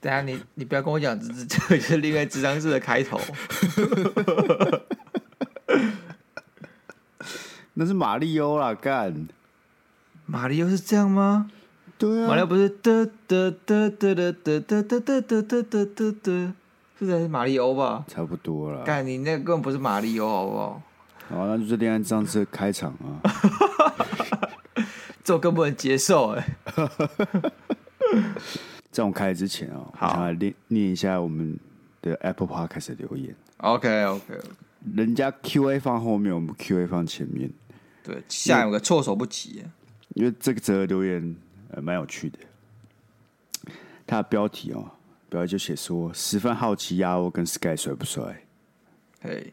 等下你你不要跟我讲，这这个是另外咨商室的开头。那是马里欧啦，干！马里欧是这样吗？对啊，马里欧不是嘚嘚嘚嘚嘚嘚嘚嘚嘚嘚嘚嘚嘚，是在马里欧吧？差不多了。干，你那个根本不是马里欧，好不好？好，那就是恋爱咨商室开场啊。这我更不能接受哎。在我们开之前啊，好，念念一下我们的 Apple Podcast 留言。OK OK，人家 QA 放后面，我们 QA 放前面。对，下有个措手不及。因为这个则留言呃蛮有趣的，他的标题哦，标题就写说十分好奇亚欧跟 Sky 帅不帅？嘿，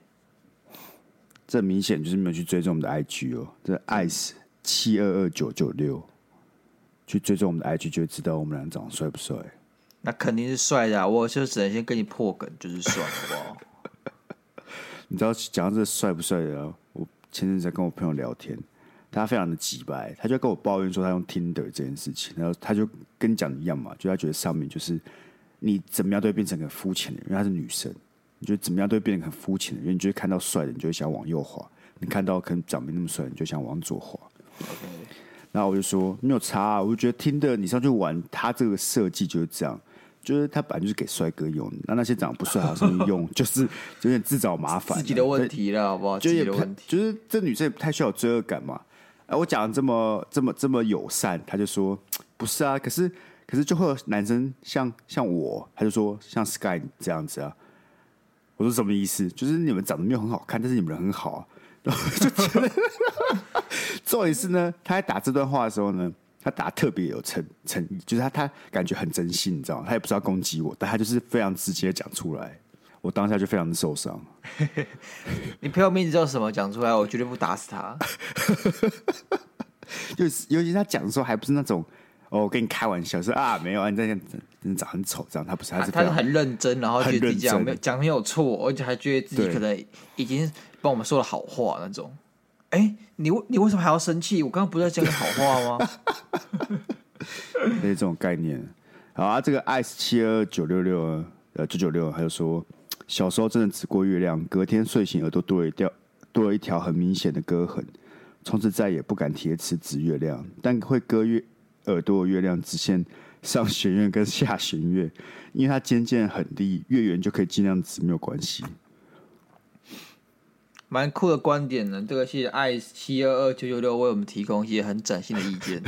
这明显就是没有去追踪我们的 IG 哦，这 ice 七二二九九六。去追踪我们的 IG 就会知道我们俩长得帅不帅？那肯定是帅的，啊，我就只能先跟你破梗，就是帅，好不好？你知道讲到这帅不帅的，我前阵子在跟我朋友聊天，他非常的急白，他就跟我抱怨说他用 Tinder 这件事情，然后他就跟你讲一样嘛，就他觉得上面就是你怎么样都会变成个肤浅的人，因为她是女生，你觉得怎么样都会变成很肤浅的人，你就会看到帅的，你就会想往右滑；你看到可能长没那么帅，你就想往左滑。然后我就说没有差啊，我就觉得 Tinder 你上去玩，他这个设计就是这样，就是他本来就是给帅哥用的，那那些长得不帅，上去用就是有点自找麻烦，自己的问题了，好不好？就也问题，就是这女生也不太需要有罪恶感嘛。哎，我讲的这么这么这么友善，他就说不是啊，可是可是就会有男生像像我，他就说像 Sky 这样子啊。我说什么意思？就是你们长得没有很好看，但是你们人很好啊。然后就觉得。重点是呢，他在打这段话的时候呢，他打特别有诚诚意，就是他他感觉很真心，你知道吗？他也不是要攻击我，但他就是非常直接讲出来，我当下就非常的受伤。你朋友名字叫什么？讲出来，我绝对不打死他。就是尤其他讲的时候，还不是那种哦，我跟你开玩笑说啊，没有啊，你这样真的长很丑，这样他不是，他是他是很认真，然后觉得自己讲没讲没有错，而且还觉得自己可能已经帮我们说了好话那种。哎、欸，你为你为什么还要生气？我刚刚不是在讲好话吗？是这种概念。好啊，这个 ice 七二九六六呃九九六，他就说小时候真的指过月亮，隔天睡醒耳朵多了一条多了一条很明显的割痕，从此再也不敢铁齿指月亮，但会割月耳朵的月亮只限上弦月跟下弦月，因为它尖尖很低，月圆就可以尽量指，没有关系。蛮酷的观点呢，这个是 i 七二二九九六为我们提供一些很崭新的意见。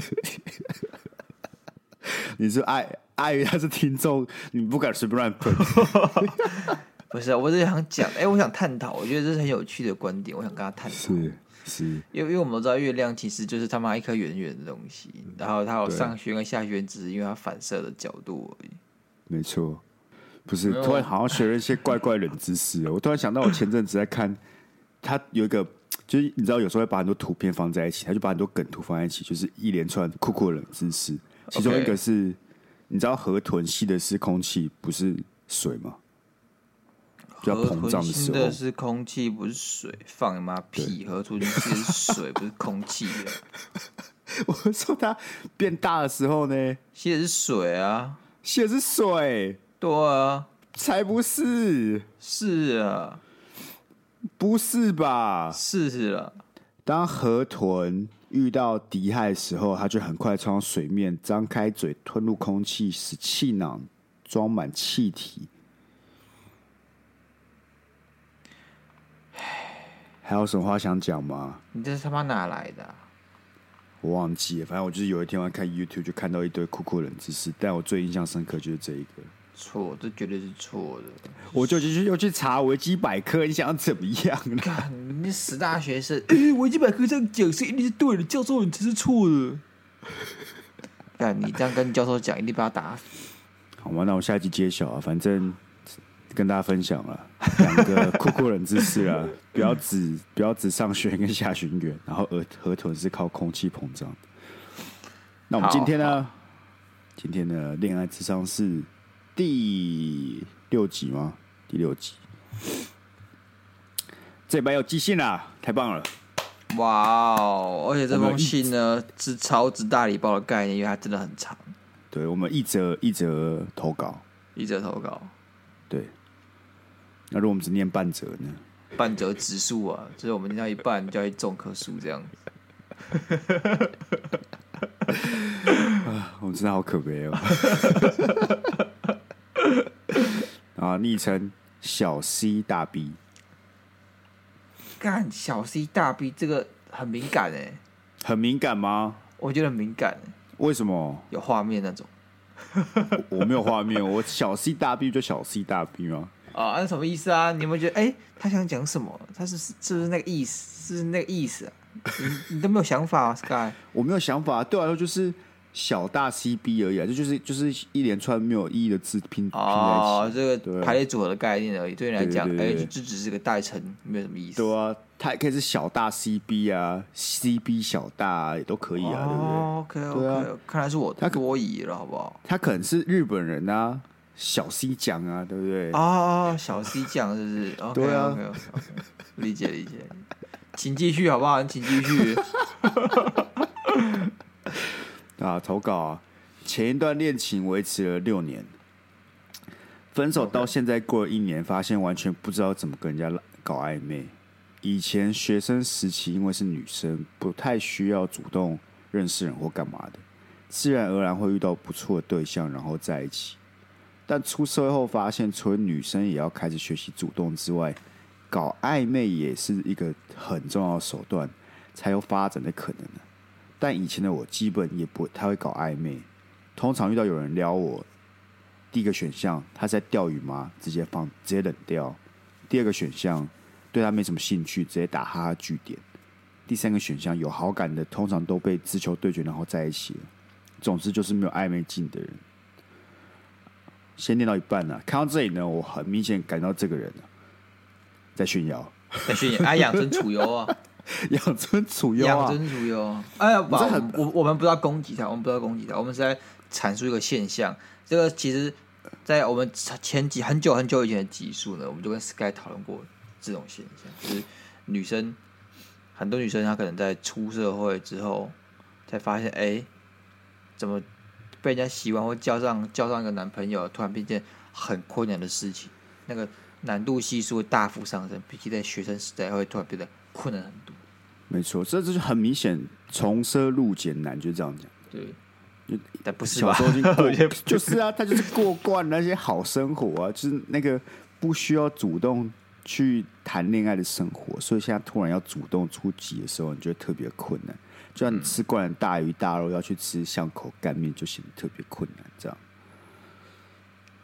你是爱爱他是听众，你不敢随便乱喷。不是，我是想讲，哎、欸，我想探讨，我觉得这是很有趣的观点，我想跟他探讨。是是，因为因为我们都知道月亮其实就是他妈一颗圆圆的东西，然后它有上旋跟下旋，只是因为它反射的角度而已。没错，不是突然好像学了一些怪怪冷知识，我突然想到，我前阵子在看。他有一个，就是你知道，有时候会把很多图片放在一起，他就把很多梗图放在一起，就是一连串酷酷的冷知识。其中一个是，Okay. 你知道河豚吸的是空气，不是水吗？就要膨胀的时候，的是空气，不是水。放你妈屁！河豚是水，不是空气。我说它变大的时候呢，吸的是水啊，吸的是水。对啊，才不是，是啊。不是吧？是是了。当河豚遇到敌害的时候，它就很快冲到水面，张开嘴吞入空气，使气囊装满气体。还有什么话想讲吗？你这是他妈哪来的啊？我忘记了，反正我就是有一天我看 YouTube 就看到一堆酷酷冷知识，但我最印象深刻就是这一个。错，这绝对是错的。我就继续又去查维基百科，你想要怎么样呢？干，你死大学生！哎，维基百科这样讲是一定是对的，教授你才是错的。但，你这样跟教授讲，一定把他打死。好吗？那我下一集揭晓啊，反正跟大家分享了两个酷酷人知识啊，不要只不要只上弦跟下弦月，然后河河豚是靠空气膨胀。那我们今天呢？今天的恋爱智商是。第六集吗？第六集，这礼拜有寄信啦，太棒了！哇哦！而且这封信呢是超值大礼包的概念，因为它真的很长。对，我们一则一则投稿，一则投稿。对，那如果我们只念半折呢？半则直树啊，就是我们念到一半就要一种棵树这样子。啊，我真的好可悲哦！啊，昵称小 C 大 B，干小 C 大 B 这个很敏感哎，很敏感吗？我觉得很敏感。为什么？有画面那种？我，我没有画面，我小 C 大 B 就小 C 大 B 吗？啊，那什么意思啊？你有没有觉得，哎、欸，他想讲什么？他是是不是那个意思？是，是那个意思啊？你你都没有想法啊，Sky？我没有想法，对我来说就是小大 CB 而已啊，这就是就是一连串没有意义的字拼拼在一起。哦，这个排列组合的概念而已，对你来讲，哎，这只是个代称，没有什么意思。对啊，它也可以是小大 CB 啊，CB 小大啊，也都可以啊，哦、对不对？OK OK，啊、看来是我多疑了，好不好？他可能是日本人啊。小 C 酱啊，对不对？哦，小 C 酱是不是？对啊，理解理解，请继续好不好？请继续。啊，投稿啊！前一段恋情维持了六年，分手到现在过了一年，发现完全不知道怎么跟人家搞暧昧。以前学生时期，因为是女生，不太需要主动认识人或干嘛的，自然而然会遇到不错的对象，然后在一起。但出社会后发现，除了女生也要开始学习主动之外，搞暧昧也是一个很重要的手段，才有发展的可能。但以前的我基本也不太会搞暧昧，通常遇到有人撩我，第一个选项他在钓鱼吗？直接放，直接冷掉。第二个选项对他没什么兴趣，直接打哈哈句点。第三个选项有好感的，通常都被直球对决，然后在一起。总之就是没有暧昧劲的人。先念到一半呢，看到这里呢，我很明显感到这个人在炫耀，在炫耀，哎，养尊处优啊，养尊处优啊，养尊处优。哎呀，不，我我们不知道攻击他，我们不知道攻击他，我们是在阐述一个现象。这个其实，在我们前几很久很久以前的集数呢，我们就跟 Sky 讨论过这种现象，就是女生很多女生她可能在出社会之后才发现，哎，怎么？被人家喜欢或交上交上一个男朋友，突然变件很困难的事情，那个难度系数会大幅上升，比起在学生时代会突然变得困难很多。没错，这这就很明显，从奢入俭难，就这样讲。对，但不是吧？小时候 就是啊，他就是过惯那些好生活啊，就是那个不需要主动去谈恋爱的生活，所以现在突然要主动出击的时候，你觉得特别困难。就像你吃惯了大鱼大肉，要去吃巷口干面，就显得特别困难。这样，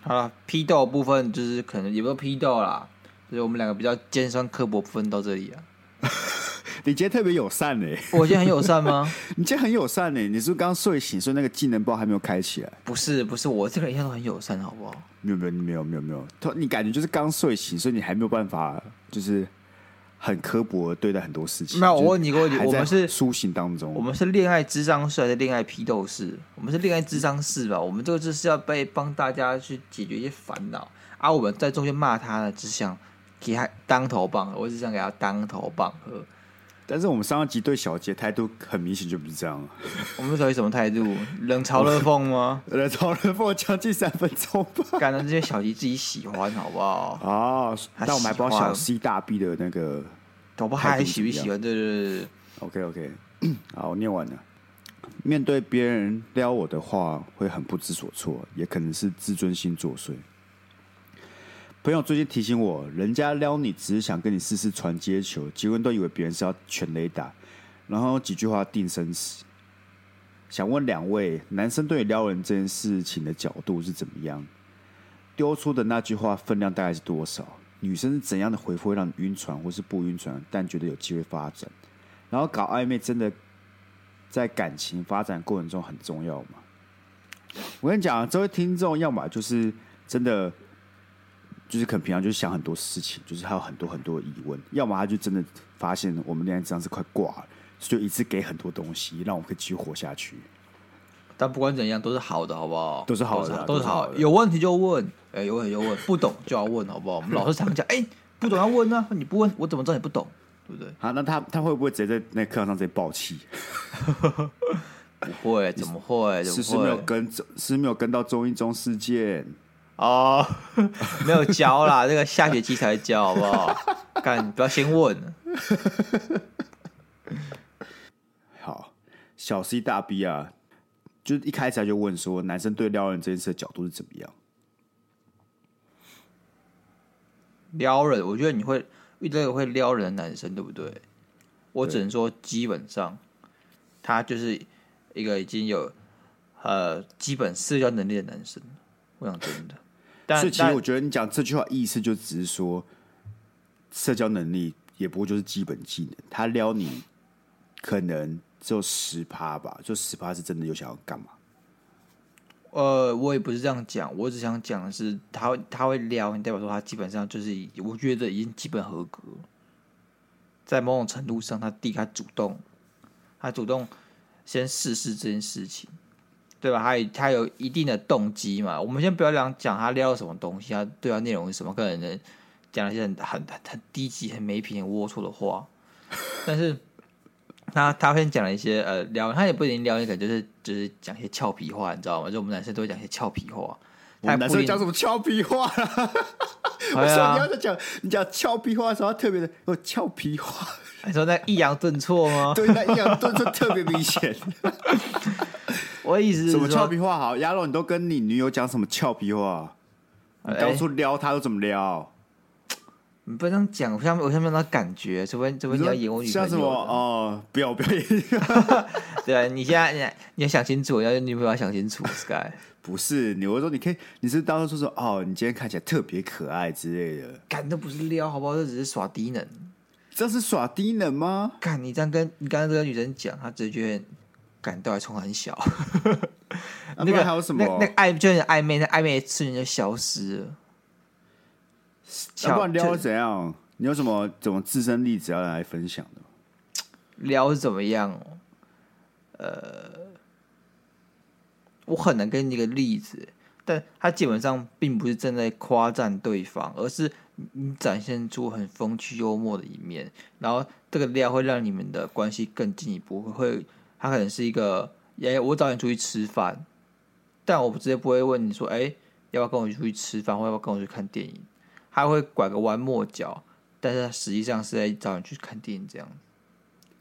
好了，批斗部分就是可能也不是批斗啦，就是我们两个比较尖酸刻薄部分到这里啊。你今天特别友善呢？我今天很友善吗？你今天很友善呢？你是不是刚睡醒，所以那个技能包还没有开起来？不是，不是，我这个人一向都很友善，好不好？没有，没有，没有，没有，没有。你感觉就是刚睡醒，所以你还没有办法，就是。很刻薄对待很多事情。没有，我问你一个问题：我们是苏醒当中，我们是恋爱智商室还是恋爱批斗室？我们是恋爱智商室吧？我们这个就是要被帮大家去解决一些烦恼，而、啊、我们在中间骂他呢，只想给他当头棒喝，我只想给他当头棒喝。但是我们上一集对小杰态度很明显就不是这样。我们属于什么态度？冷嘲热讽吗？冷嘲热讽将近三分钟吧。干的这些小杰自己喜欢，好不好？哦，但我们还不知道小 C 大 B 的那个，我不还喜不喜欢？对对对，OK OK，好，我念完了。面对别人撩我的话，会很不知所措，也可能是自尊心作祟。朋友最近提醒我，人家撩你只是想跟你试试传接球，结果都以为别人是要全垒打，然后几句话定生死。想问两位，男生对你撩人这件事情的角度是怎么样？丢出的那句话分量大概是多少？女生是怎样的回复会让你晕船或是不晕船，但觉得有机会发展？然后搞暧昧真的在感情发展过程中很重要吗？我跟你讲，这位听众要么就是真的。就是可能平常就是想很多事情，就是还有很多很多疑问，要么他就真的发现我们恋爱这样是快挂了，就一直给很多东西，让我们可以继续活下去。但不管怎样，都是好的，好不好？都是好的，都是好。有问题就问，哎，有问题就问，不懂就要问，好不好？我们 老师常讲，哎，不懂要问呢，你不问，我怎么知道你不懂？对不对？好，那他他会不会直接在那课堂上直接爆气？不会，怎么会？是是没有跟，是没有跟到中一中事件哦，没有教啦，这个下学期才教，好不好？干，不要先问。好，小 C 大 B 啊。就一开始他就问说，男生对撩人这件事的角度是怎么样？撩人，我觉得你会遇到一个会撩人的男生，对不对？我只能说，基本上他就是一个已经有呃基本社交能力的男生。我想真的，但所以其实我觉得你讲这句话意思就只是说，社交能力也不过就是基本技能。他撩你可能。只有十趴吧，就十趴是真的有想要干嘛？呃，我也不是这样讲，我只想讲的是他，他会撩你，代表说他基本上就是，我觉得已经基本合格。在某种程度上，他第一他主动，他主动先试试这件事情，对吧？他他有一定的动机嘛。我们先不要讲讲他撩什么东西，他对他内容是什么，可能讲了一些很很很低级、很没品、龌龊的话，但是。他他先讲了一些呃聊，他也不一定聊，可能就是就是讲一些俏皮话，你知道吗？就我们男生都会讲一些俏皮话。我们男生讲什么俏皮话？我说你要在讲你讲俏皮话的时候，特别的有俏皮话。你说那抑扬顿挫吗？对，那抑扬顿挫特别明显。我的意思是什么俏皮话？好，亚龙，你都跟你女友讲什么俏皮话？你当初撩她都怎么撩？你不能讲，我下面我下面那感觉，除非除非你要演我女朋友。像什么哦？不要不要演。对啊，你现在你你要想清楚，要女朋友要想清楚，Sky。不是，你我说你可以，你是当时说说哦，你今天看起来特别可爱之类的。干，那不是撩，好不好？这只是耍低能。这是耍低能吗？干，你这样跟你刚刚这个女生讲，她直接感到还冲很小。那个还有什么？那那暧就是暧昧，那暧昧的瞬间就消失了。要不然撩怎样？你有什么怎么自身例子要来分享的？撩是怎么样？呃，我很难给你一个例子，但他基本上并不是正在夸赞对方，而是你展现出很风趣幽默的一面，然后这个撩会让你们的关系更进一步。会，他可能是一个，哎，我找你出去吃饭，但我直接不会问你说，哎，要不要跟我出去吃饭，或要不要跟我去看电影？他会拐个弯抹角，但是他实际上是在找你去看电影，这样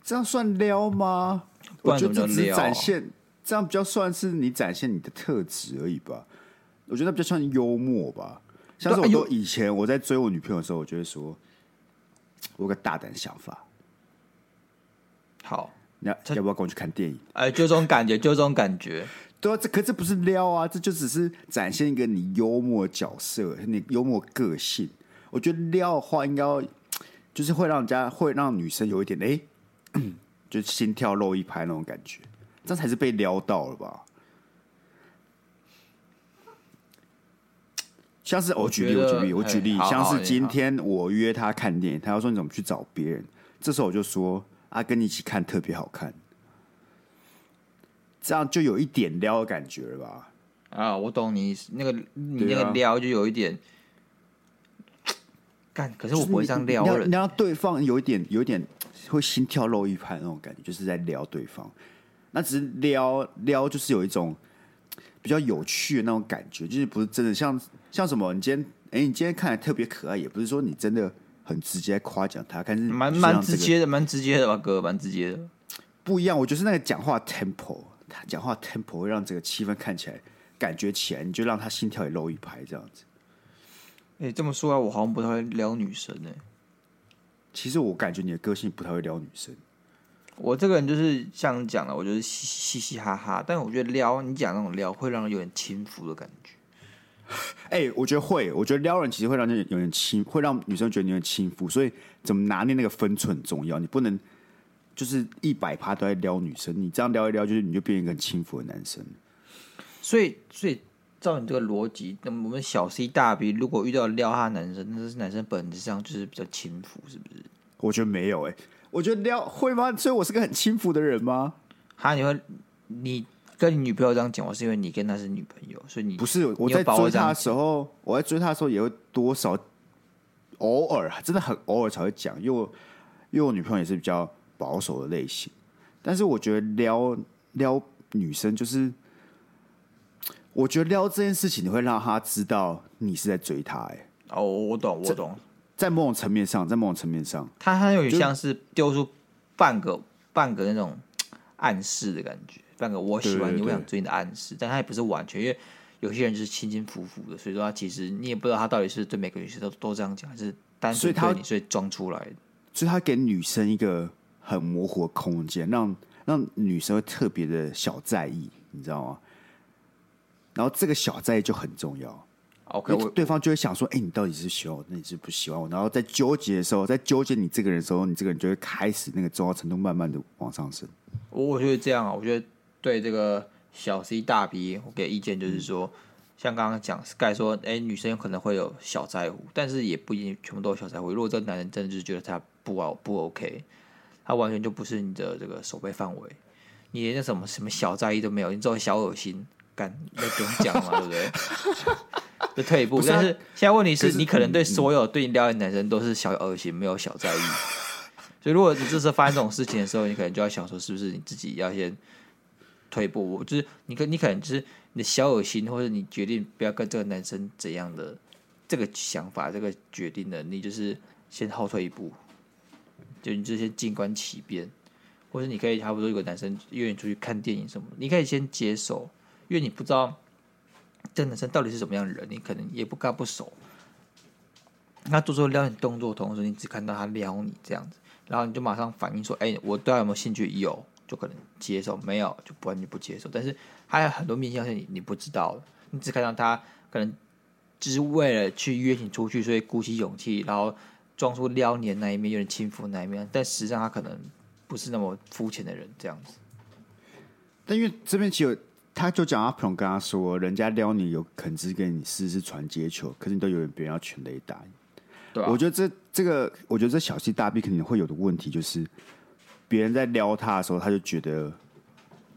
这样算撩吗？我觉得这只是展现，这样比较算是你展现你的特质而已吧。我觉得比较算幽默吧。像是我都以前我在追我女朋友的时候，我就会说，我有个大胆想法。好，你要要不要跟我去看电影？哎，就这种感觉，就这种感觉。对啊，这可这不是撩啊，这就只是展现一个你幽默角色，你幽默个性。我觉得撩的话，应该就是会让人家会让女生有一点哎，就心跳漏一拍那种感觉，这才是被撩到了吧？像是我举例，我举例，我举例，像是今天我约他看电影，他要说你怎么去找别人，这时候我就说啊，跟你一起看特别好看。这样就有一点撩的感觉了吧？啊，我懂你那个你那个撩就有一点干，可是我不会这样撩人，你要对方有一点有一点会心跳漏一拍那种感觉，就是在撩对方。那只是撩撩，就是有一种比较有趣的那种感觉，就是不是真的像像什么？你今天哎，你今天看起来特别可爱，也不是说你真的很直接夸奖他，但是蛮蛮直接的，蛮直接的吧，哥，蛮直接的。不一样，我觉得是那个讲话 tempo。他讲话 tempo 会让这个气氛看起来、感觉起来，你就让他心跳也漏一拍这样子。哎、欸，这么说来，我好像不太会撩女生呢、欸。其实我感觉你的个性不太会撩女生。我这个人就是像你讲的，我就是嘻嘻嘻哈哈。但我觉得撩你讲那种撩，会让人有点轻浮的感觉。哎、欸，我觉得会，我觉得撩人其实会让人有点轻，会让女生觉得你有点轻浮。所以怎么拿捏那个分寸很重要，你不能。就是一百趴都在撩女生，你这样撩一撩，就是你就变成一个很轻浮的男生。所以，所以照你这个逻辑，那么我们小 C 大 B 如果遇到撩他男生，那是男生本质上就是比较轻浮，是不是？我觉得没有哎、欸，我觉得撩会吗？所以我是个很轻浮的人吗？哈，你会你跟你女朋友这样讲我，是因为你跟她是女朋友，所以你不是我在追她的时候，我在追她的时候也会多少偶尔真的很偶尔才会讲，因为我因为我女朋友也是比较保守的类型，但是我觉得撩撩女生就是，我觉得撩这件事情你会让她知道你是在追她，哎，哦，我懂，我懂，在某种层面上，在某种层面上，他他有点像是丢出半个半个那种暗示的感觉。半个我喜欢你，我想追你的暗示，但他也不是完全，因为有些人就是轻轻浮浮的，所以说他其实你也不知道他到底是对每个女生都都这样讲，还是单纯对你所以装出来的。所以他给女生一个很模糊的空间，让让女生会特别的小在意，你知道吗？然后这个小在意就很重要。OK，对方就会想说：“哎、欸，你到底是喜欢我，那你是不喜欢我？”然后在纠结的时候，在纠结你这个人的时候，你这个人就会开始那个重要程度慢慢的往上升。我我觉得这样啊，我觉得。对这个小 C 大 B，我给意见就是说，像刚刚讲 Sky 说，哎，女生有可能会有小在乎，但是也不一定全部都有小在乎。如果这个男人真的就是觉得他不好不 OK，他完全就不是你的这个守备范围，你连那什么什么小在意都没有，你只有小恶心，干那不用讲嘛，对不对？就退一步。是啊、但是现在问题是，是你可能对所有对你撩的男生都是小恶心，没有小在意。所以如果你这时候发生这种事情的时候，你可能就要想说，是不是你自己要先。退一步，我就是你可你可能就是你的小恶心，或者你决定不要跟这个男生怎样的这个想法，这个决定的，你就是先后退一步，就你这些静观其变，或者你可以差不多有个男生约你出去看电影什么，你可以先接受，因为你不知道这男生到底是什么样的人，你可能也不跟他不熟，他做出撩你动作的同时，你只看到他撩你这样子，然后你就马上反应说，哎，我对他有没有兴趣？有。就可能接受，没有就不完全不接受。但是还有很多面向是你你不知道的，你只看到他可能只是为了去约你出去，所以鼓起勇气，然后装出撩你的那一面，有点轻浮那一面。但实际上他可能不是那么肤浅的人，这样子。但因为这边其实他就讲他朋友跟他说，人家撩你有可能只是给你试试传接球，可是你都有别人要全雷打。对啊，我觉得这这个，我觉得这小 C 大 B 肯定会有的问题就是。别人在撩他的时候，他就觉得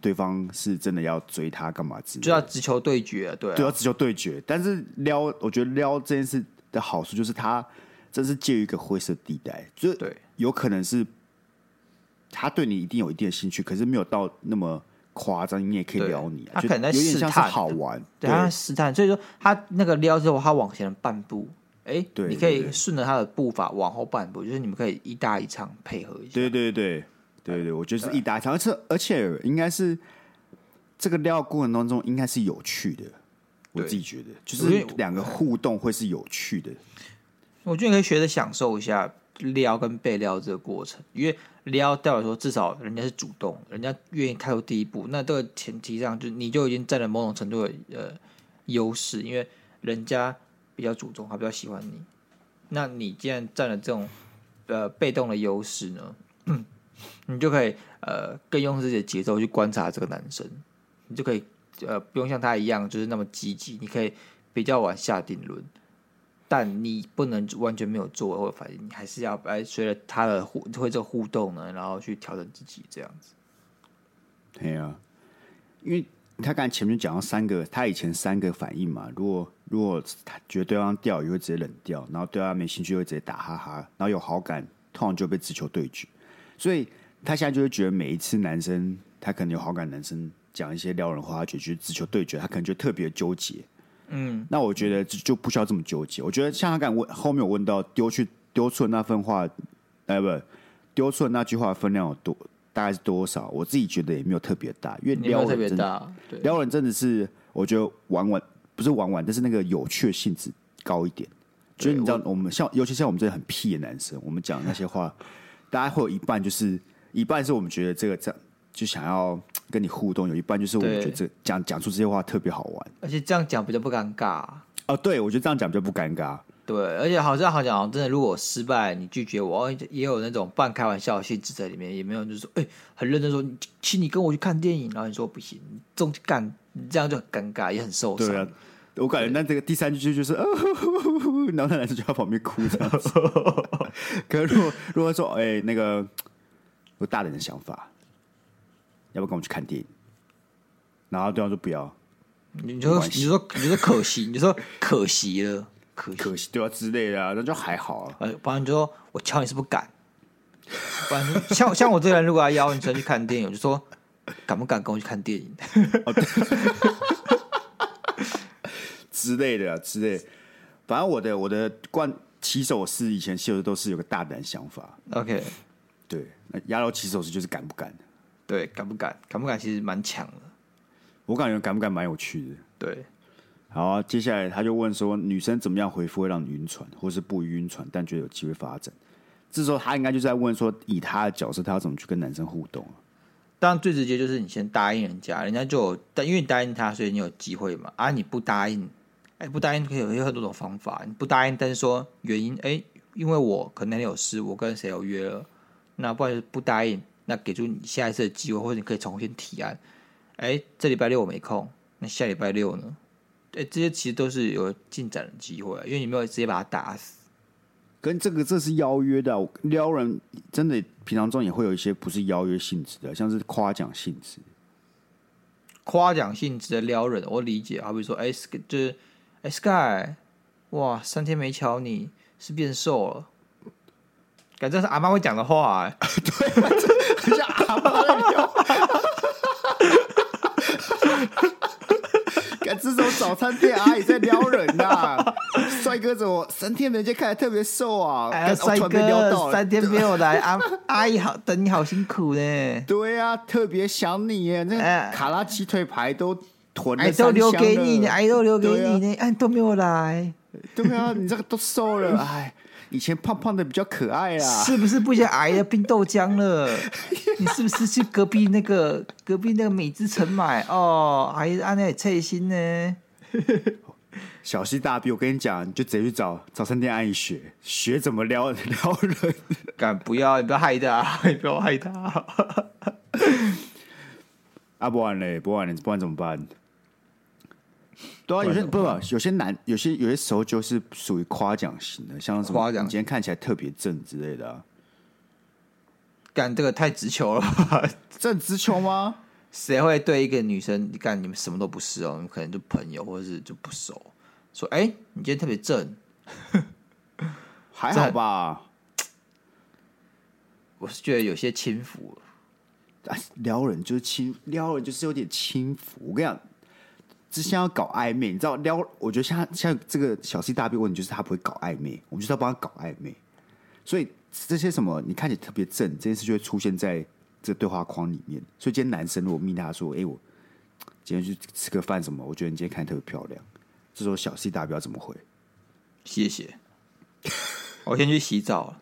对方是真的要追他干嘛之类？就要直球对决，对、啊，对，要直球对决。但是撩，我觉得撩这件事的好处就是，他真是介于一个灰色地带，就对，有可能是他对你一定有一定的兴趣，可是没有到那么夸张，你也可以撩你。他可能在试探，好玩，对，他试探。所以说，他那个撩之后，他往前半步。哎，对，你可以顺着他的步伐往后半步，就是你们可以一搭一唱配合一下。对对对。对对对，我觉得是一搭一唱，而且而且应该是这个撩过程当中应该是有趣的，我自己觉得，就是两个互动会是有趣的。我觉得你可以学着享受一下撩跟被撩这个过程，因为撩掉来说，至少人家是主动，人家愿意开出第一步，那这个前提上就你就已经占了某种程度的呃优势，因为人家比较主动，他比较喜欢你，那你既然占了这种呃被动的优势呢？你就可以呃，更用自己的节奏去观察这个男生，你就可以呃，不用像他一样就是那么积极，你可以比较晚下定论，但你不能完全没有作为或反应，你还是要来随着他的互会这个互动呢，然后去调整自己这样子。对啊，因为他刚才前面讲到三个，他以前三个反应嘛，如果如果他觉得对方钓鱼会直接冷掉，然后对他没兴趣会直接打哈哈，然后有好感通常就被直球对决。所以他现在就会觉得每一次男生他可能有好感，男生讲一些撩人话，他觉得直球对决，他可能就特别纠结。嗯，那我觉得就就不需要这么纠结。我觉得像他敢问后面有问到丢去丢出的那份话，哎不，丢出的那句话分量有多大概是多少？我自己觉得也没有特别大，因为撩人真的撩人真的是我觉得玩玩不是玩玩，但是那个有趣的性质高一点。就是你知道我们像尤其像我们这些很屁的男生，我们讲那些话。大家会有一半就是一半是我们觉得这个这样就想要跟你互动，有一半就是我们觉得这讲讲出这些话特别好玩，而且这样讲比较不尴尬。哦，对，我觉得这样讲比较不尴尬。对，而且好像好讲，真的，如果失败，你拒绝我，也有那种半开玩笑的性质在里面，也没有就是说，哎，很认真说，请你跟我去看电影，然后你说不行，这种干，这样就很尴尬，也很受伤。对啊，我感觉那这个第三句就是，然后那男生就在旁边哭这样子。可是如果如果说，哎、欸，那个有大人的想法，要不要跟我去看电影？然后对方说不要，你就说你就说你就说可惜，你就说 可惜了，可惜可惜对啊之类的啊，那就还好啊。呃，不然你就说我敲你是不敢，不然像像我这个人，如果要邀你出去看电影，我就说敢不敢跟我去看电影？哦、之类的啊，之类的。反正我的我的惯骑手是以前秀的都是有个大胆想法。OK，对，那压到骑手式就是敢不敢？对，敢不敢？敢不敢？其实蛮强的。我感觉敢不敢蛮有趣的。对，好啊，接下来他就问说，女生怎么样回复会让你晕船，或是不晕船，但觉得有机会发展？这时候他应该就在问说，以他的角色，他要怎么去跟男生互动啊？当然最直接就是你先答应人家，人家就有但因为你答应他，所以你有机会嘛。啊，你不答应。哎，不答应可以有有很多种方法。你不答应，但是说原因，哎，因为我可能有事，我跟谁有约了，那不然就是不答应，那给出你下一次的机会，或者你可以重新提案。哎，这礼拜六我没空，那下礼拜六呢？哎，这些其实都是有进展的机会，因为你没有直接把他打死。跟这个这是邀约的撩人，真的平常中也会有一些不是邀约性质的，像是夸奖性质。夸奖性质的撩人，我理解，好比说，哎，就是。哎，Sky，哇，三天没瞧你，是变瘦了？感觉是阿妈会讲的话，哎，对，很像阿妈在聊。感觉这种早餐店阿姨在撩人呐、啊，帅哥怎么三天没见，看起来特别瘦啊？哎，帅哥，三天没有来，阿 阿姨好等你好辛苦呢。对啊，特别想你耶，那卡拉鸡腿排都。爱都留给你，爱都留给你呢，哎、啊，都没有来。对啊，你这个都瘦了，哎，以前胖胖的比较可爱啊。是不是不想挨了冰豆浆了？你是不是去隔壁那个隔壁那个美之城买？哦，还是按那菜心呢？小西大逼，我跟你讲，你就直接去找早餐店阿姨学学怎么撩撩人。敢不要，你不要害他，你 不要害他。啊，不玩嘞，不玩嘞，不然怎么办？对啊，有些不不，有些男，有些有些时候就是属于夸奖型的，像什么你今天看起来特别正之类的啊。干这个太直球了吧？正直球吗？谁会对一个女生干你们什么都不是哦？你们可能就朋友，或者是就不熟。说哎，你今天特别正，还好吧？我是觉得有些轻浮了。撩人就是轻，撩人就是有点轻浮。我跟你讲。之前要搞暧昧，你知道撩？我觉得像像这个小 C 大 B 问题就是他不会搞暧昧，我们就是要帮他搞暧昧。所以这些什么你看起来特别正，这件事就会出现在这个对话框里面。所以今天男生如果密他说：“哎、欸，我今天去吃个饭什么？”我觉得你今天看起来特别漂亮。这时候小 C 大 B 要怎么回？谢谢，我先去洗澡了。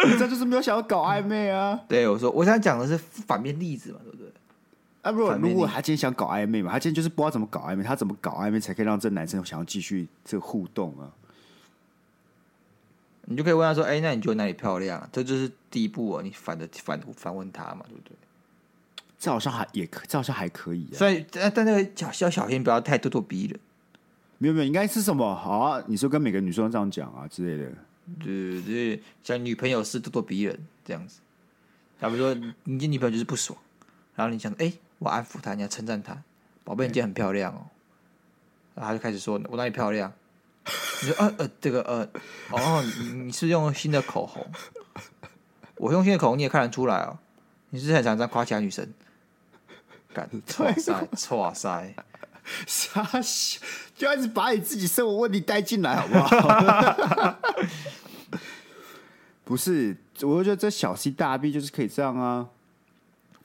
你这就是没有想要搞暧昧啊？对，我说我想讲的是反面例子嘛，对不对？啊，如果如果他今天想搞暧昧嘛，他今天就是不知道怎么搞暧昧，他怎么搞暧昧才可以让这男生想要继续这个互动啊？你就可以问他说：“哎、欸，那你觉得哪里漂亮？”这就是第一步哦，你反的反反问他嘛，对不对？这好像还也可，这好像还可以、啊。所以，但但那个小小小心不要太咄咄逼人。没有没有，应该是什么？好啊，你说跟每个女生这样讲啊之类的。对对，像女朋友是咄咄逼人这样子。假如说你你女朋友就是不爽，然后你想哎。欸我安抚他，你要称赞他，宝贝，你今天很漂亮哦。然后他就开始说：“我哪里漂亮？”你说：“呃呃，这个呃，哦，你你是用新的口红？我用新的口红你也看得出来哦。你是，是很常这样夸其他女生？干，错塞，错塞，傻笑，就开始把你自己生活问题带进来，好不好？不是，我就觉得这小 C 大 B 就是可以这样啊。”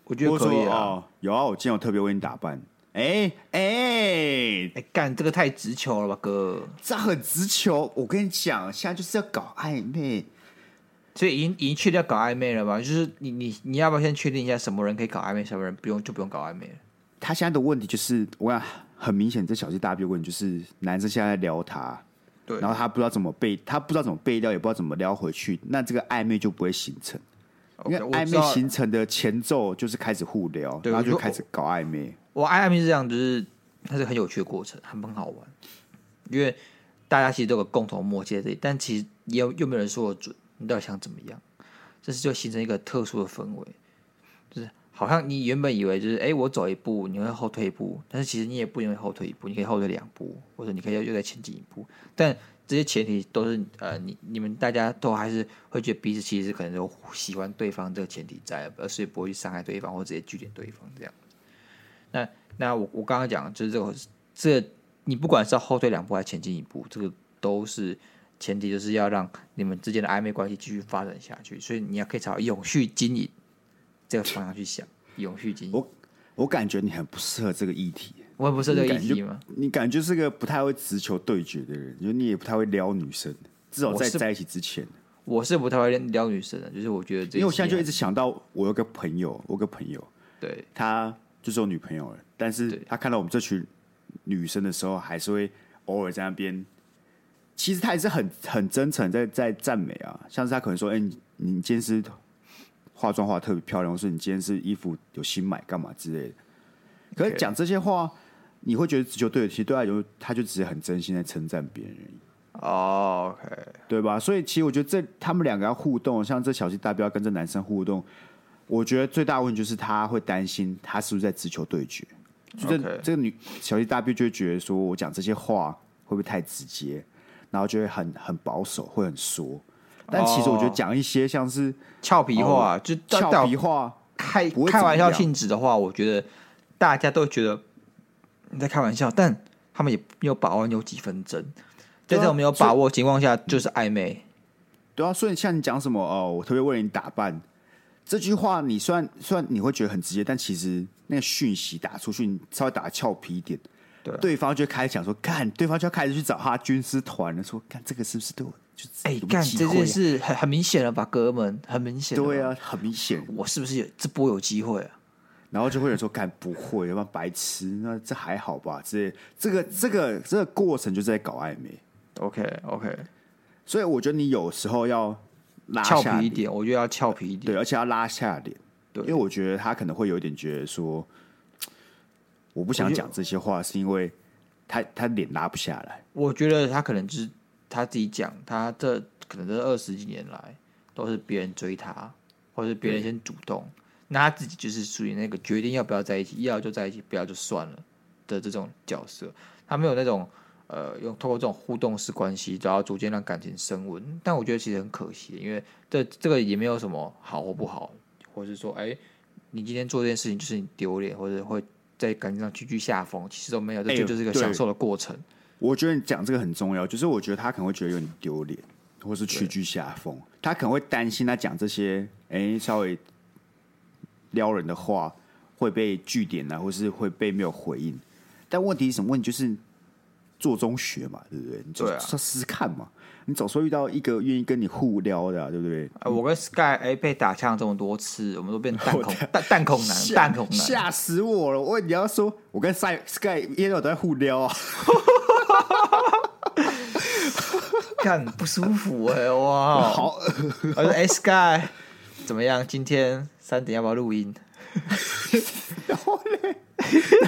我觉得可以啊、哦，有啊，我今天有特别为你打扮。哎哎哎，干这个太直球了吧，哥！这很直球，我跟你讲，现在就是要搞暧昧，所以已经已经确定要搞暧昧了吧？就是你你你要不要先确定一下什么人可以搞暧昧，什么人不用就不用搞暧昧了？他现在的问题就是，我想很明显，这小鸡大便问题就是男生现在在撩他，对，然后他不知道怎么背，他不知道怎么背撩，也不知道怎么撩回去，那这个暧昧就不会形成。因为暧昧形成的前奏就是开始互聊，然后就开始搞暧昧。我暧昧是这样，就是它是很有趣的过程，很很好玩。因为大家其实都有个共同默契在这里，但其实也有又没有人说得准，你到底想怎么样？这是就形成一个特殊的氛围，就是好像你原本以为就是，哎，我走一步你会后退一步，但是其实你也不因为后退一步，你可以后退两步，或者你可以又再前进一步。但这些前提都是，呃，你你们大家都还是会觉得彼此其实可能都喜欢对方这个前提在，而是不会去伤害对方或直接拒绝对方这样。那那我我刚刚讲就是这个这，你不管是要后退两步还是前进一步，这个都是前提，就是要让你们之间的暧昧关系继续发展下去。所以你要可以朝永续经营。这个方向去想永续经营，我我感觉你很不适合这个议题。我也不适合这个议题吗？你感觉是个不太会直球对决的人，就你也不太会撩女生。至少在在一起之前，我是不太会撩女生的。就是我觉得这，因为我现在就一直想到，我有个朋友，我有个朋友，对，他就是我女朋友了，但是他看到我们这群女生的时候，还是会偶尔在那边。其实他也是很很真诚，在在赞美啊，像是他可能说：“哎，你你今天是。”化妆化特别漂亮，或是你今天是衣服有新买干嘛之类的。可是讲这些话，你会觉得直球对决，其实对他来说，他就只是很真心在称赞别人而已。哦，OK，对吧？所以其实我觉得这他们两个要互动，像这小鸡大标跟这男生互动，我觉得最大问题就是他会担心他是不是在直球对决。就这 Okay. 这个女小鸡大标就会觉得说我讲这些话会不会太直接，然后就会很很保守，会很说。但其实我觉得讲一些像是俏皮话，就俏皮话开开玩笑性质的话，我觉得大家都觉得你在开玩笑，但他们也没有把握你有几分真。在这种没有把握情况下，就是暧昧。对啊，所以像你讲什么哦，我特别为你打扮这句话，你虽然虽然你会觉得很直接，但其实那个讯息打出去，你稍微打俏皮一点，对，对方就开始讲说，看对方就要开始去找他军师团了，说看这个是不是对我。就哎，干、欸、这件事很很明显了吧，哥们，很明显。对啊，很明显。我是不是有这波有机会啊？然后就会有人说，干不会，要不然白痴，那这还好吧？这这个这个这个过程就是在搞暧昧。OK OK，所以我觉得你有时候要拉俏皮一点，我觉得要俏皮一点，对，而且要拉下脸。对，因为我觉得他可能会有点觉得说，我不想讲这些话，是因为他他脸拉不下来。我觉得他可能就是。他自己讲，他这可能这二十几年来都是别人追他，或者是别人先主动，对那他自己就是属于那个决定要不要在一起，要就在一起，不要就算了的这种角色。他没有那种呃，用透过这种互动式关系，然后逐渐让感情升温。但我觉得其实很可惜，因为这这个也没有什么好或不好，或是说，哎，你今天做这件事情就是你丢脸，或者会在感情上居居下风，其实都没有，这就就是一个享受的过程。我觉得你讲这个很重要，就是我觉得他可能会觉得有点丢脸，或是屈居下风。他可能会担心他讲这些，哎，稍微撩人的话会被据点啊，或是会被没有回应。但问题是什么？问题就是做中学嘛，对不对？你就试试看嘛。啊、你总说遇到一个愿意跟你互撩的、啊，对不对？我跟 Sky 哎被打枪这么多次，我们都变弹孔 弹弹孔男，弹孔男吓死我了！我你要说，我跟 Sky Sky 一天到晚都在互撩啊。看不舒服哎、欸，哇！好，我说 S Sky 怎么样？今天三点要不要录音？然后嘞，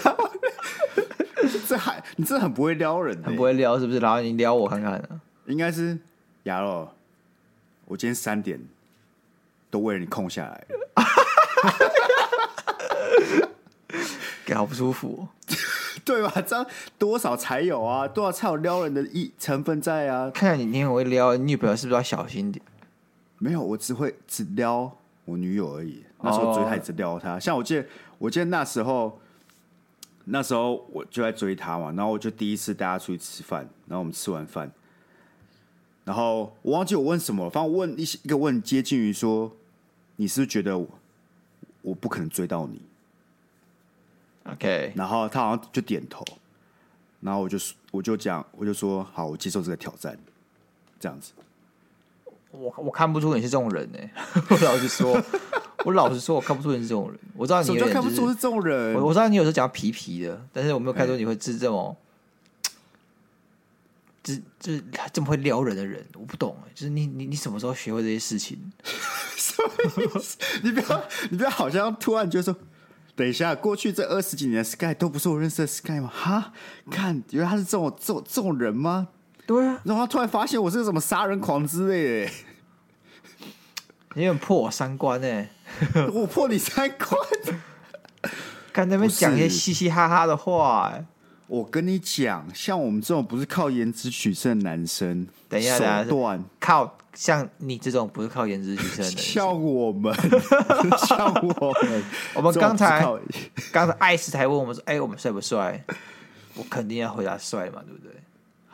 然后嘞，这还你这很不会撩人、欸，很不会撩是不是？然后你撩我看看啊？应该是牙肉，我今天三点都为了你空下来了，给好不舒服、喔。对吧？这样多少才有啊？多少才有撩人的一成分在啊？看看你你很会撩，你女朋友是不是要小心点？没有，我只会只撩我女友而已。那时候追她也只撩她。Oh. 像我记得，我记得那时候，那时候我就在追她嘛。然后我就第一次带她出去吃饭。然后我们吃完饭，然后我忘记我问什么，反正我问一些一个问接近于说，你是不是觉得我，我不可能追到你？OK，然后他好像就点头，然后我就我就讲，我就说好，我接受这个挑战，这样子。我我看不出你是这种人呢、欸。我老实说，我老实说，我看不出你是这种人。我知道你有点、就是，看不出是这种人。我我知道你有时候讲皮皮的，但是我没有看出你会是这种，就、欸、就是这么会撩人的人。我不懂、欸，就是你你你什么时候学会这些事情？什么意思？你不要你不要好像突然觉得说。等一下，过去这二十几年的 Sky 都不是我认识的 Sky 吗？哈，看，原来他是这种这种这种人吗？对啊，然后他突然发现我是个什么杀人狂之类的，有点破我三观呢。我破你三观。看那边讲一些嘻嘻哈哈的话，欸，我跟你讲，像我们这种不是靠颜值取胜的男生，等一下，等一下，靠像你这种不是靠颜值取胜的男生，像我们，像我们，我们刚才刚才艾斯才问我们说，哎，欸，我们帅不帅？我肯定要回答帅嘛，对不对？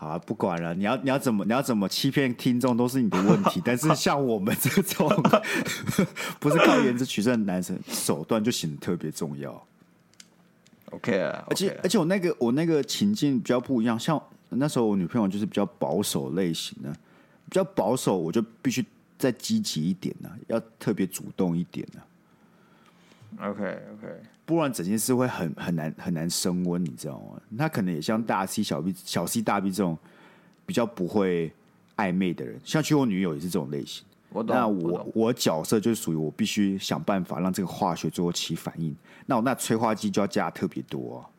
好啊，不管了，你要你要怎么你要怎么欺骗听众都是你的问题。但是像我们这种 不是靠颜值取胜的男生，手段就显得特别重要。OK 啊，而且而且我那个我那个情境比较不一样，像那时候我女朋友就是比较保守类型的，比较保守，我就必须再积极一点呢，要特别主动一点呢。OK OK，不然整件事会很很难很难升温，你知道吗？他可能也像大 C 小 B 小 C 大 B 这种比较不会暧昧的人，像去我女友也是这种类型。我懂，那我我，我角色就是属于我必须想办法让这个化学最后起反应，那我那催化剂就要加特别多啊。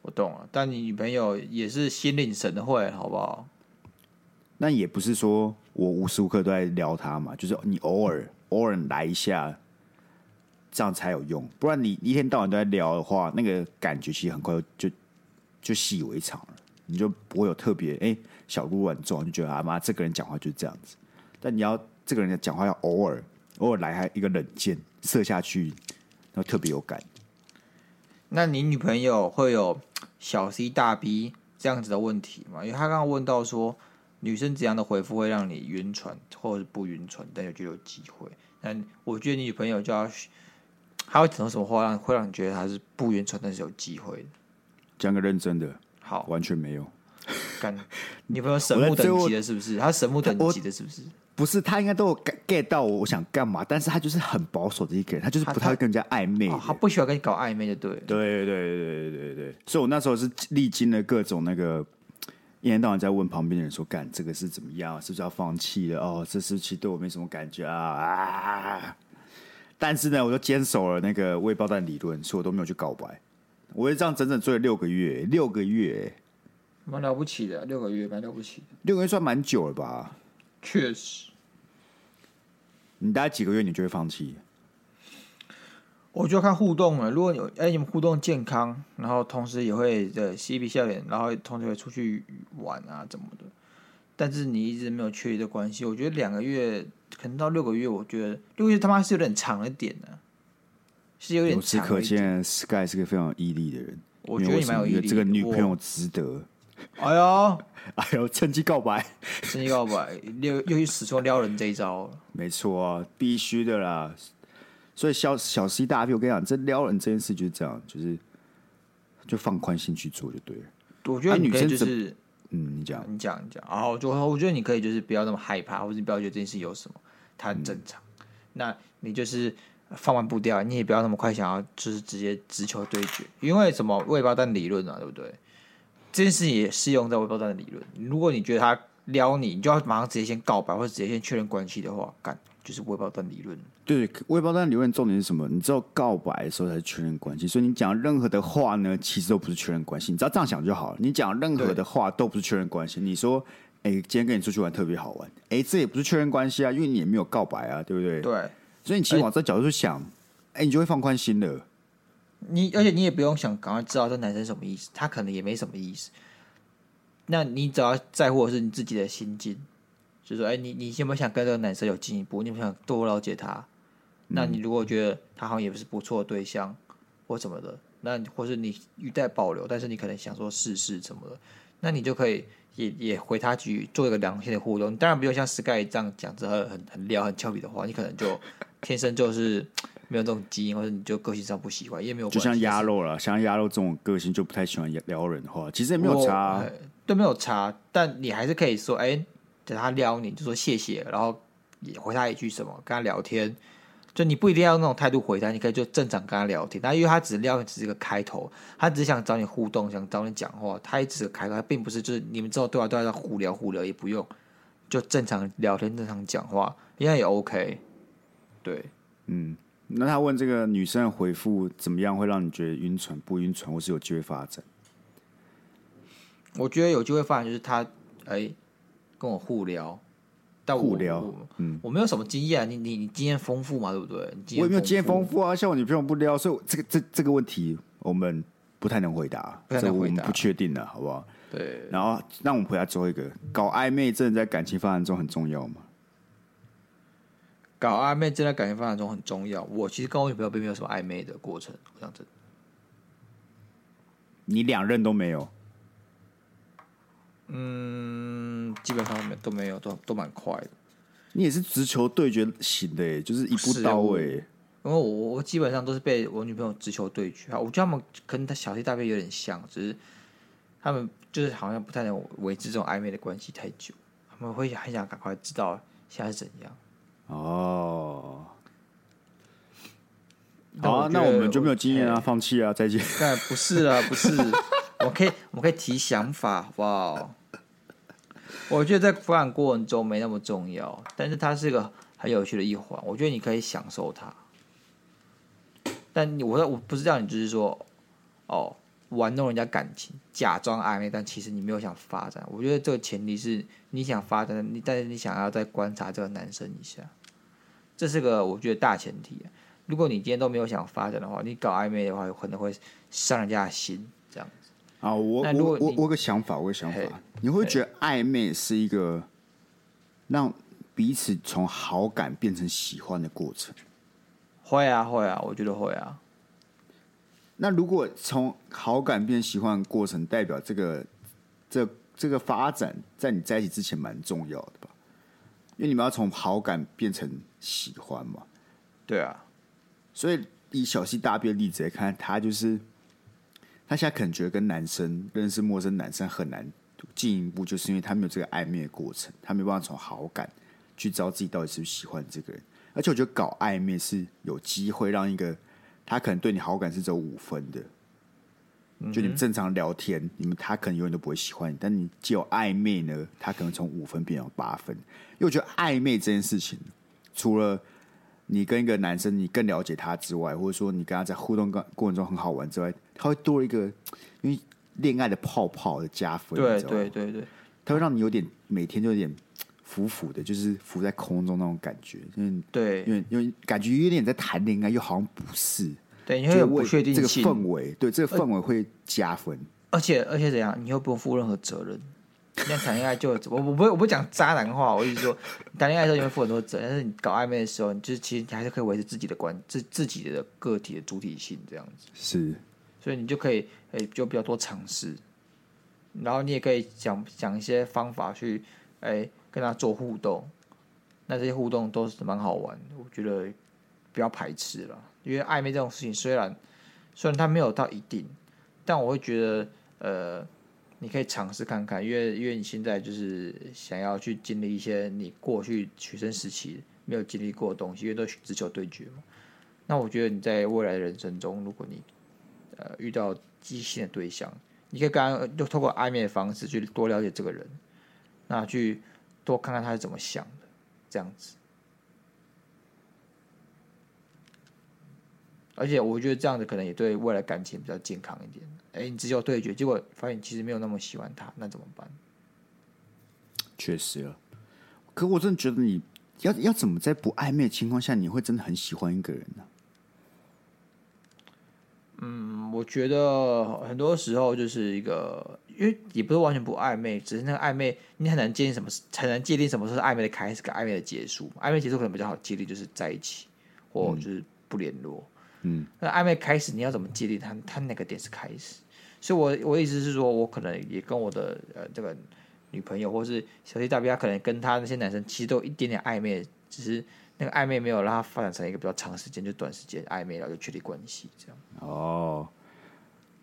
我懂了，但你女朋友也是心领神会，好不好？那也不是说我无时无刻都在撩她嘛，就是你偶尔偶尔来一下。这样才有用，不然你一天到晚都在聊的话，那个感觉其实很快就就就习以为常了，你就不会有特别哎、欸、小鹿乱撞，就觉得啊妈这个人讲话就是这样子。但你要这个人讲话要偶尔偶尔来，还一个冷箭射下去，然后特别有感。那你女朋友会有小 C 大 B 这样子的问题吗？因为他刚刚问到说，女生怎样的回复会让你晕船，或者是不晕船，但又觉得有机会。但我觉得你女朋友就要。他会讲什么话让会让你觉得他是不晕船，但是有机会的？讲个认真的，好，完全没有。干，你朋友神木等级的，是不是？他神木等级的，是不是？不是，他应该都有 get 到我想干嘛，但是他就是很保守的一个人，他就是不太会跟人家暧昧他他、哦，他不喜欢跟你搞暧昧的，对，对，对，对，对，对，对。所以我那时候是历经了各种那个，一天到晚在问旁边的人说：“干，这个是怎么样？是不是要放弃了？哦，这是其实对我没什么感觉啊啊！”但是呢，我就坚守了那个未爆弹理论，所以我都没有去告白。我就这样整整追了六个月，六个月，蛮了不起的，六个月蛮了不起的，六个月算蛮久了吧？确实。你大概几个月你就会放弃？我就要看互动了。如果有哎、欸，你们互动健康，然后同时也会的嬉皮笑脸，然后同时会出去玩啊，怎么的？但是你一直没有确立的关系，我觉得两个月。可能到六个月，我觉得六个月他妈是有点长了点的，是有点长。由此可见，Sky 是个非常有毅力的人。我觉得你蛮有毅力，这个女朋友值得。哎呦，哎呦，趁机告白，趁机告白，又又去使出撩人这一招。没错啊，必须的啦。所以小小 C 大 B，我跟你讲，这撩人这件事就是这样，就是就放宽心去做就对了。我觉得女生就是。嗯，你讲，你讲，你讲，然后就我觉得你可以就是不要那么害怕，或者你不要觉得这件事有什么，它很正常。嗯、那你就是放慢步调，你也不要那么快想要就是直接直球对决，因为什么未爆弹理论啊，对不对？这件事也适用在未爆弹的理论。如果你觉得他撩你，你就要马上直接先告白，或者直接先确认关系的话，干。就是微爆弹理论。对，微爆弹理论重点是什么？你知道告白的时候才是确认关系，所以你讲任何的话呢，其实都不是确认关系。你只要这样想就好了。你讲任何的话都不是确认关系。你说，哎，今天跟你出去玩特别好玩，哎，这也不是确认关系啊，因为你也没有告白啊，对不对？对。所以你其实往这角度去想，哎，你就会放宽心了。你而且你也不用想，赶快知道这男生什么意思，他可能也没什么意思。那你只要在乎的是你自己的心境。就说：“哎，你你有没有想跟这个男生有进一步？你有没有想多了解他？那你如果觉得他好像也不是不错的对象，或什么的，那或是你语带保留，但是你可能想说试试什么的，那你就可以也也回他去，做一个良性的互动。当然，不用像 Sky 这样讲着很很很撩、很俏皮的话，你可能就 天生就是 没有这种基因，或者你就个性上不喜欢，也没有。就像鸭肉了，像鸭肉这种个性就不太喜欢撩人的话，其实也没有差，对没有差，但你还是可以说，哎。”等他撩你，就说谢谢，然后也回他一句什么，跟他聊天。就你不一定要用那种态度回他，你可以就正常跟他聊天。但因为他只撩你，只是一个开头，他只是想找你互动，想找你讲话。他一直开头，他并不是就是你们之后对话都要互聊互聊，也不用就正常聊天、正常讲话，应该也 OK。对，嗯，那他问这个女生的回复怎么样，会让你觉得晕船不晕船，或是有机会发展？我觉得有机会发展就是他哎。跟我互聊，但我互聊，嗯，我没有什么经验啊，你你你经验丰富嘛，对不对？我也没有经验丰富啊，像我女朋友不撩，所以这个这这个问题我们不太能回答，不太能回答，我们不确定了，好不好？对。然后，让我们回答最后一个，搞暧昧真的在感情发展中很重要吗？搞暧昧真的在感情发展中很重要。我其实跟我女朋友并没有什么暧昧的过程，我想真的。你两任都没有？嗯，基本上都没都没有，都都蛮快的。你也是直球对决型的耶，就是一步到位。因为我我基本上都是被我女朋友直球对决啊。我觉得他们跟他小弟大 V 有点像，只是他们就是好像不太能维持这种暧昧的关系太久，他们会很想赶快知道现在是怎样。哦，好啊，那我们就没有经验啊，放弃啊，再见。但不是啊，不是，我可以，我们可以提想法，好不好？我觉得在发展过程中没那么重要，但是它是个很有趣的一环。我觉得你可以享受它，但你我说我不是让你就是说哦玩弄人家感情，假装暧昧，但其实你没有想发展。我觉得这个前提是你想发展，你但是你想要再观察这个男生一下，这是个我觉得大前提。如果你今天都没有想发展的话，你搞暧昧的话，有可能会伤人家的心。啊，我我我我有个想法，我有个想法，你会觉得暧昧是一个让彼此从好感变成喜欢的过程？会啊，会啊，我觉得会啊。那如果从好感变喜欢的过程，代表这个这这个发展在你在一起之前蛮重要的吧？因为你们要从好感变成喜欢嘛。对啊，所以以小 C 大的例子来看，他就是。他现在可能觉得跟男生认识陌生男生很难进一步，就是因为他没有这个暧昧的过程，他没办法从好感去知道自己到底是不是喜欢这个人。而且我觉得搞暧昧是有机会让一个他可能对你好感是只有五分的，就你们正常聊天，你们他可能永远都不会喜欢你，但你既有暧昧呢，他可能从五分变成八分。因为我觉得暧昧这件事情，除了你跟一个男生，你更了解他之外，或者说你跟他在互动过过程中很好玩之外，他会多一个因为恋爱的泡泡的加分。对对对对，他会让你有点每天就有点浮浮的，就是浮在空中那种感觉。嗯，对，因为因为感觉有点在谈恋爱，又好像不是。对，因为有不确定性。这个氛围，对这个氛围会加分。而且而且怎样，你又不用负任何责任。那谈恋爱就我我不我不讲渣男话，我意思说谈恋爱的时候你会负很多责任，但是你搞暧昧的时候，你就是其实你还是可以维持自己的关自自己的个体的主体性这样子。是，所以你就可以诶就比较多尝试，然后你也可以讲讲一些方法去诶跟他做互动，那这些互动都是蛮好玩的，我觉得不要排斥了，因为暧昧这种事情虽然虽然它没有到一定，但我会觉得呃。你可以尝试看看，因为因为你现在就是想要去经历一些你过去学生时期没有经历过的东西，因为都直球对决嘛。那我觉得你在未来的人生中，如果你呃遇到畸形的对象，你可以刚刚就透过暧昧的方式去多了解这个人，那去多看看他是怎么想的，这样子。而且我觉得这样子可能也对未来感情比较健康一点。哎，你只有对决，结果发现其实没有那么喜欢他，那怎么办？确实啊，可我真的觉得你要要怎么在不暧昧的情况下，你会真的很喜欢一个人呢？嗯，我觉得很多时候就是一个，因为也不是完全不暧昧，只是那个暧昧你很难界定什么，很难界定什么是暧昧的开始跟暧昧的结束。暧昧结束可能比较好界定，就是在一起或就是不联络。嗯嗯，那暧昧开始，你要怎么界定他？他哪个点是开始？所以我，我我意思是说，我可能也跟我的呃这个女朋友，或是小弟大 B，他可能跟他那些男生其实都有一点点暧昧，只是那个暧昧没有让他发展成一个比较长时间，就短时间暧昧，然后就确立关系这样。哦，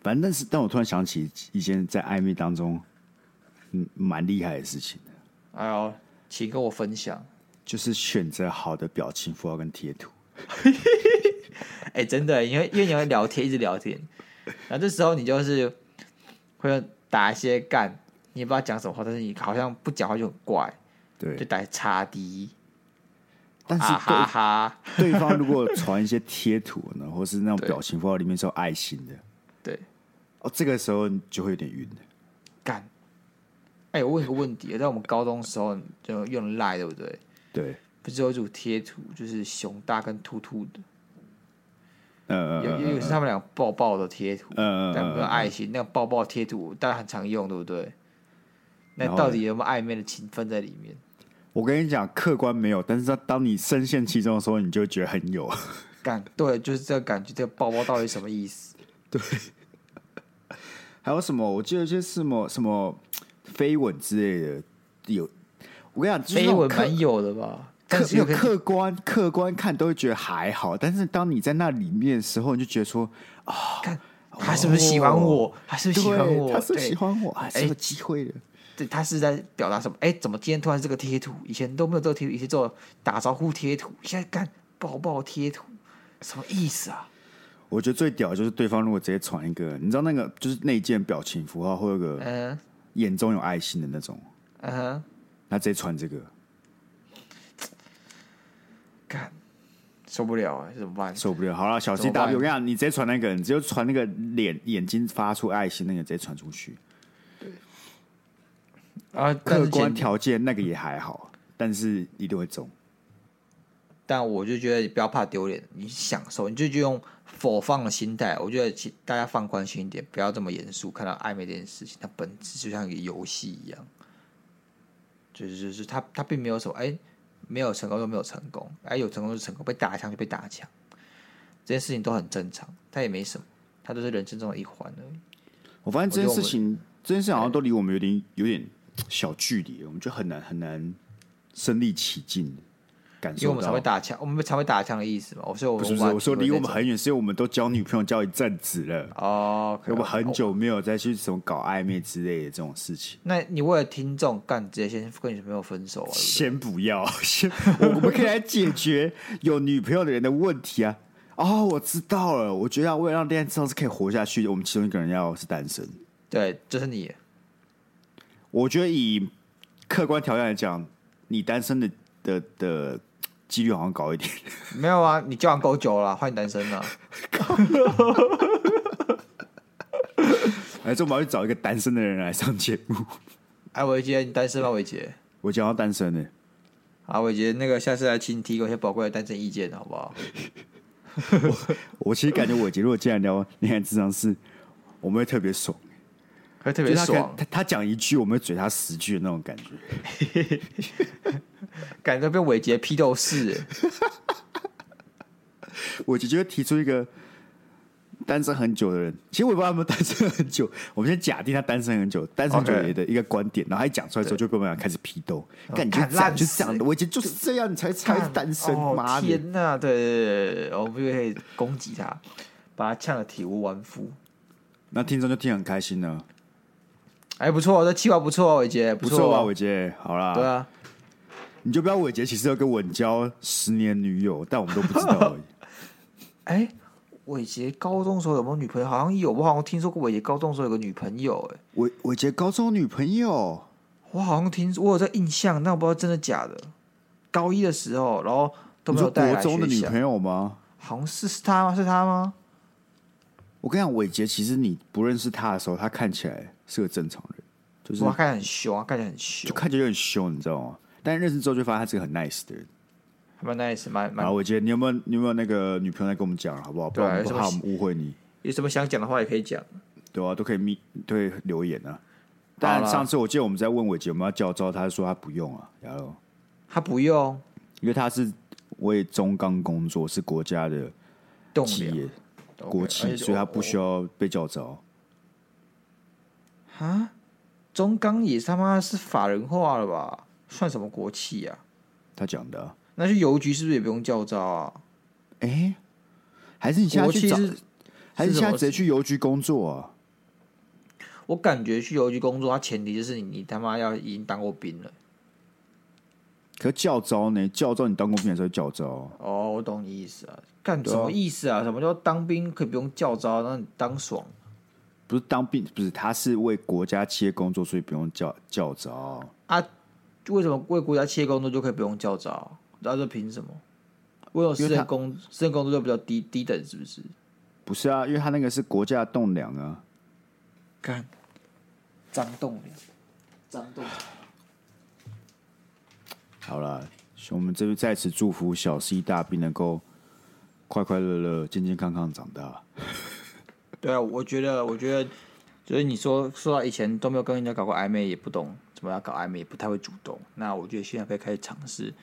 反正但是，但我突然想起以前在暧昧当中，嗯，蛮厉害的事情的。哎呦，请跟我分享，就是选择好的表情符号跟贴图。哎、欸，真的，因为因为你会聊天，一直聊天，然后这时候你就是会打一些干，你也不知道讲什么话，但是你好像不讲话就很怪，对，就打叉 D，但是啊哈哈，对方如果传一些贴图呢，或是那种表情符号里面是有爱心的，对，哦，这个时候你就会有点晕干，哎，我问一个问题，在我们高中的时候就用赖，对不对？对，不是有一组贴图，就是熊大跟兔兔的。嗯，有有是他们俩抱抱的贴图，嗯，两个爱心，那个抱抱贴图大家很常用，对不对？那到底有没有暧昧的情分在里面？我跟你讲，客观没有，但是当你深陷其中的时候，你就觉得很有感。对，就是这个感觉。这个抱抱到底什么意思？对。还有什么？我记得就是什么什么飞吻之类的，有。我跟你讲，飞吻蛮有的吧？但是有客观客观看都会觉得还好，但是当你在那里面的时候，你就觉得说啊，看他是不是喜欢我？他是不是喜欢我？他是喜欢我？还是有机会的？对，他是在表达什么？哎，怎么今天突然这个贴图？以前都没有这个贴图，以前做打招呼贴图，现在干抱抱贴图，什么意思啊？我觉得最屌的就是对方如果直接传一个，你知道那个就是内建表情符号，或有个眼中有爱心的那种，嗯哼，他直接传这个。受不了啊！怎么办？受不了。好了，小 C W，我跟你讲，你直接传那个，你只有传那个脸眼睛发出爱心那个，直接传出去。对。啊，客观条件那个也还好，但是一定会中。但我就觉得你不要怕丢脸，你享受，你就就用否放的心态。我觉得大家放宽心一点，不要这么严肃。看到暧昧这件事情，它本质就像一个游戏一样，就是就是他他并没有什么哎。没有成功就没有成功，哎，有成功就成功，被打枪就被打枪，这件事情都很正常，它也没什么，它都是人生中的一环而已。我发现这件事情，这件事好像都离我们有点有点小距离，我们就很难很难身临其境。感受，因为我们才会打枪，我们才会打枪的意思嘛。我说我们不是，我说离我们很远，是因为我们都交女朋友交一阵子了哦，okay, 我们很久没有再去什么搞暧昧之类的这种事情。那你为了听众干，直接先跟女朋友分手啊？先不要，先我我们可以来解决有女朋友的人的问题啊！哦，我知道了，我觉得为了让恋爱至少是可以活下去，我们其中一个人要是单身。对，就是你。我觉得以客观条件来讲，你单身的的的。几率好像高一点，没有啊，你交往够久了，换你单身了。哎，这我们要去找一个单身的人来上节目。哎，伟杰，你单身吗？伟杰，我讲要单身呢。啊，伟杰，那个下次来请你提供一些宝贵的单身意见，好不好？我，我其实感觉伟杰如果进来聊恋爱咨商是，我们会特别爽。会特别爽，他他讲一句，我们会嘴他十句的那种感觉，感觉被伟杰批斗式。伟杰就会提出一个单身很久的人，其实我也不知道他们单身很久。我们先假定他单身很久，单身很久的一个观点，然后他一讲出来之后，就被我们俩开始批斗。感觉烂就是这样的，伟杰就是这样，你才才单身。妈天哪！对对对，我们就可以攻击他，把他呛得体无完肤。那听众就听很开心呢。哎，不错，这计划不错，伟杰，不错啊，伟杰？好啦，对啊，你就不要伟杰，其实有个稳交十年女友，但我们都不知道而已。哎，伟杰高中时候有没有女朋友？好像有，我好像听说过伟杰高中时候有个女朋友。哎，伟伟杰高中女朋友，我好像听，我有这印象，但我不知道真的假的。高一的时候，然后都没有带来。国中的女朋友吗？好像是是他吗？是他吗？我跟你讲，伟杰其实你不认识他的时候，他看起来。是个正常人，就是他看起来很凶啊，看起来很凶，就看起来有点凶，你知道吗？但认识之后就发现他是个很 nice 的人，蛮 nice，蛮蛮。我觉得你有没有你有没有那个女朋友来跟我们讲，好不好？不然不怕我们误会你。有什么想讲的话也可以讲，对啊，都可以密对留言啊。但上次我记得我们在问伟杰有没有要叫招，他说他不用啊，然后他不用，因为他是为中钢工作，是国家的企业国企，所以他不需要被教召。啊，中钢也他妈是法人化了吧？算什么国企啊？他讲的、啊，那去邮局是不是也不用教招啊？哎、欸，还是你现在去找？还是现在直接去邮局工作啊？我感觉去邮局工作，它前提就是你你他妈要已经当过兵了。可教招呢？教招你当过兵还是教招？哦，我懂你意思啊。干什么意思啊？什么叫当兵可以不用教招，让你当爽？不是当兵，不是，他是为国家企业工作，所以不用教教召啊？为什么为国家企业工作就可以不用教召？那这凭什么？为什么私人工私人工作就比较低低等？是不是？不是啊，因为他那个是国家栋梁啊。看，张栋梁，张栋。好了，我们这边在此祝福小 C 大 B 能够快快乐乐、健健康康长大。对啊，我觉得，我觉得，就是你说说到以前都没有跟人家搞过暧昧，也不懂怎么样搞暧昧，也不太会主动。那我觉得现在可以开始尝试。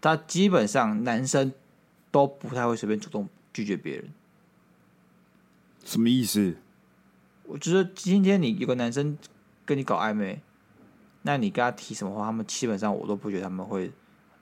他基本上男生都不太会随便主动拒绝别人。什么意思？我觉得今天你有个男生跟你搞暧昧，那你跟他提什么话，他们基本上我都不觉得他们会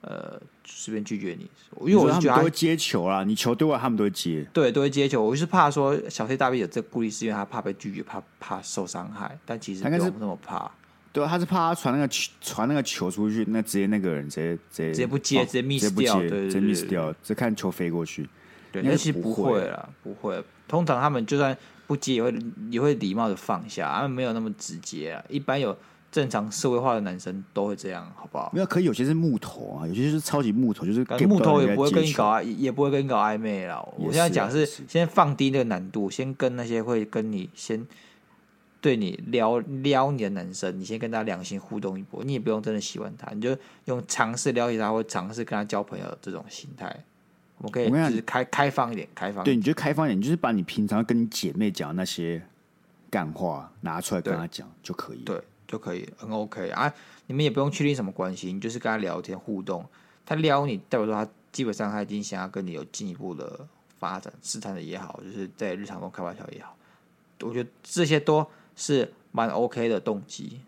呃随便拒绝你，因为我是觉得他，他们都会接球啦，你球对外，他们都会接，对，都会接球。我就是怕说小 C 大 B 有这顾虑，是因为他怕被拒绝，怕怕受伤害，但其实不用那么怕。对，他是怕他传那个球传那个球出去，那直接那个人直接直接直接不接，直接 miss 掉，对，直接 miss 掉，只看球飞过去。对，那其实不会啦，不会。通常他们就算不接，也会也会礼貌的放下，他们没有那么直接啊。一般有正常社会化的男生都会这样，好不好？没有，可以有些是木头啊，有些是超级木头，就是木头也不会跟你搞啊，也不会跟你搞暧昧啦。我现在讲是先放低那个难度，先跟那些会跟你先。对你撩撩你的男生，你先跟他良性互动一波，你也不用真的喜欢他，你就用尝试了解他或尝试跟他交朋友这种心态，我们可以就是开开放一点，开放。对，你就开放一点，你就是把你平常跟你姐妹讲的那些干话拿出来跟他讲就可以，对，就可以很 OK 啊。你们也不用确定什么关系，你就是跟他聊天互动，他撩你，代表说他基本上他已经想要跟你有进一步的发展，试探的也好，就是在日常中开玩笑也好，我觉得这些都。是蛮 OK 的动机，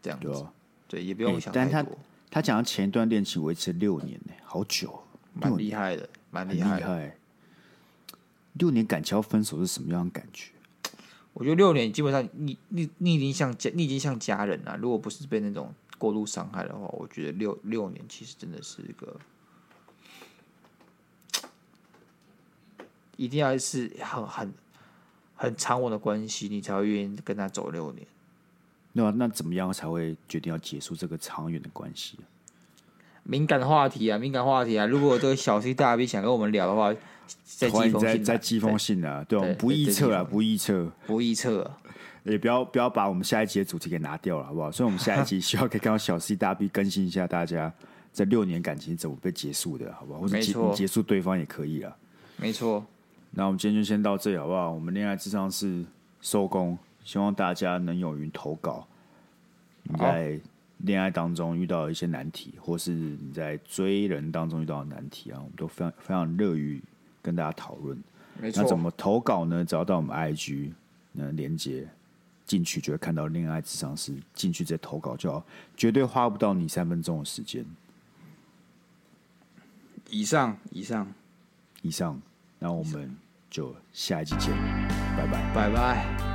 这样子对，也不用想太多。欸、但他他讲的前一段恋情维持六年呢，好久，蛮厉害的，蛮厉害，害。六年感情要分手是什么样的感觉？我觉得六年基本上你你你已经像家，你已经像家人了。如果不是被那种过度伤害的话，我觉得六六年其实真的是一个，一定要是很很。很长稳的关系，你才会愿意跟他走六年。那那怎么样才会决定要结束这个长远的关系？敏感话题啊，敏感话题啊！如果这个小 C 大 B 想跟我们聊的话，再寄封信，再寄封信啊！对，我们不臆测啊，不臆测，不臆测。也不要不要把我们下一集的主题给拿掉了，好不好？所以，我们下一集需要可以看到小 C 大 B 更新一下大家这六年感情怎么被结束的，好不好？或者结结束对方也可以啊。没错。那我们今天就先到这里好不好？我们恋爱智商是收工，希望大家能勇于投稿。你在恋爱当中遇到一些难题，或是你在追人当中遇到的难题啊，我们都非常非常乐于跟大家讨论。没错。那怎么投稿呢？只要到我们 IG 那连接进去，就会看到恋爱智商是，进去再投稿就好，绝对花不到你三分钟的时间。以上，以上，以上。那我们就下一集见，拜拜，拜拜。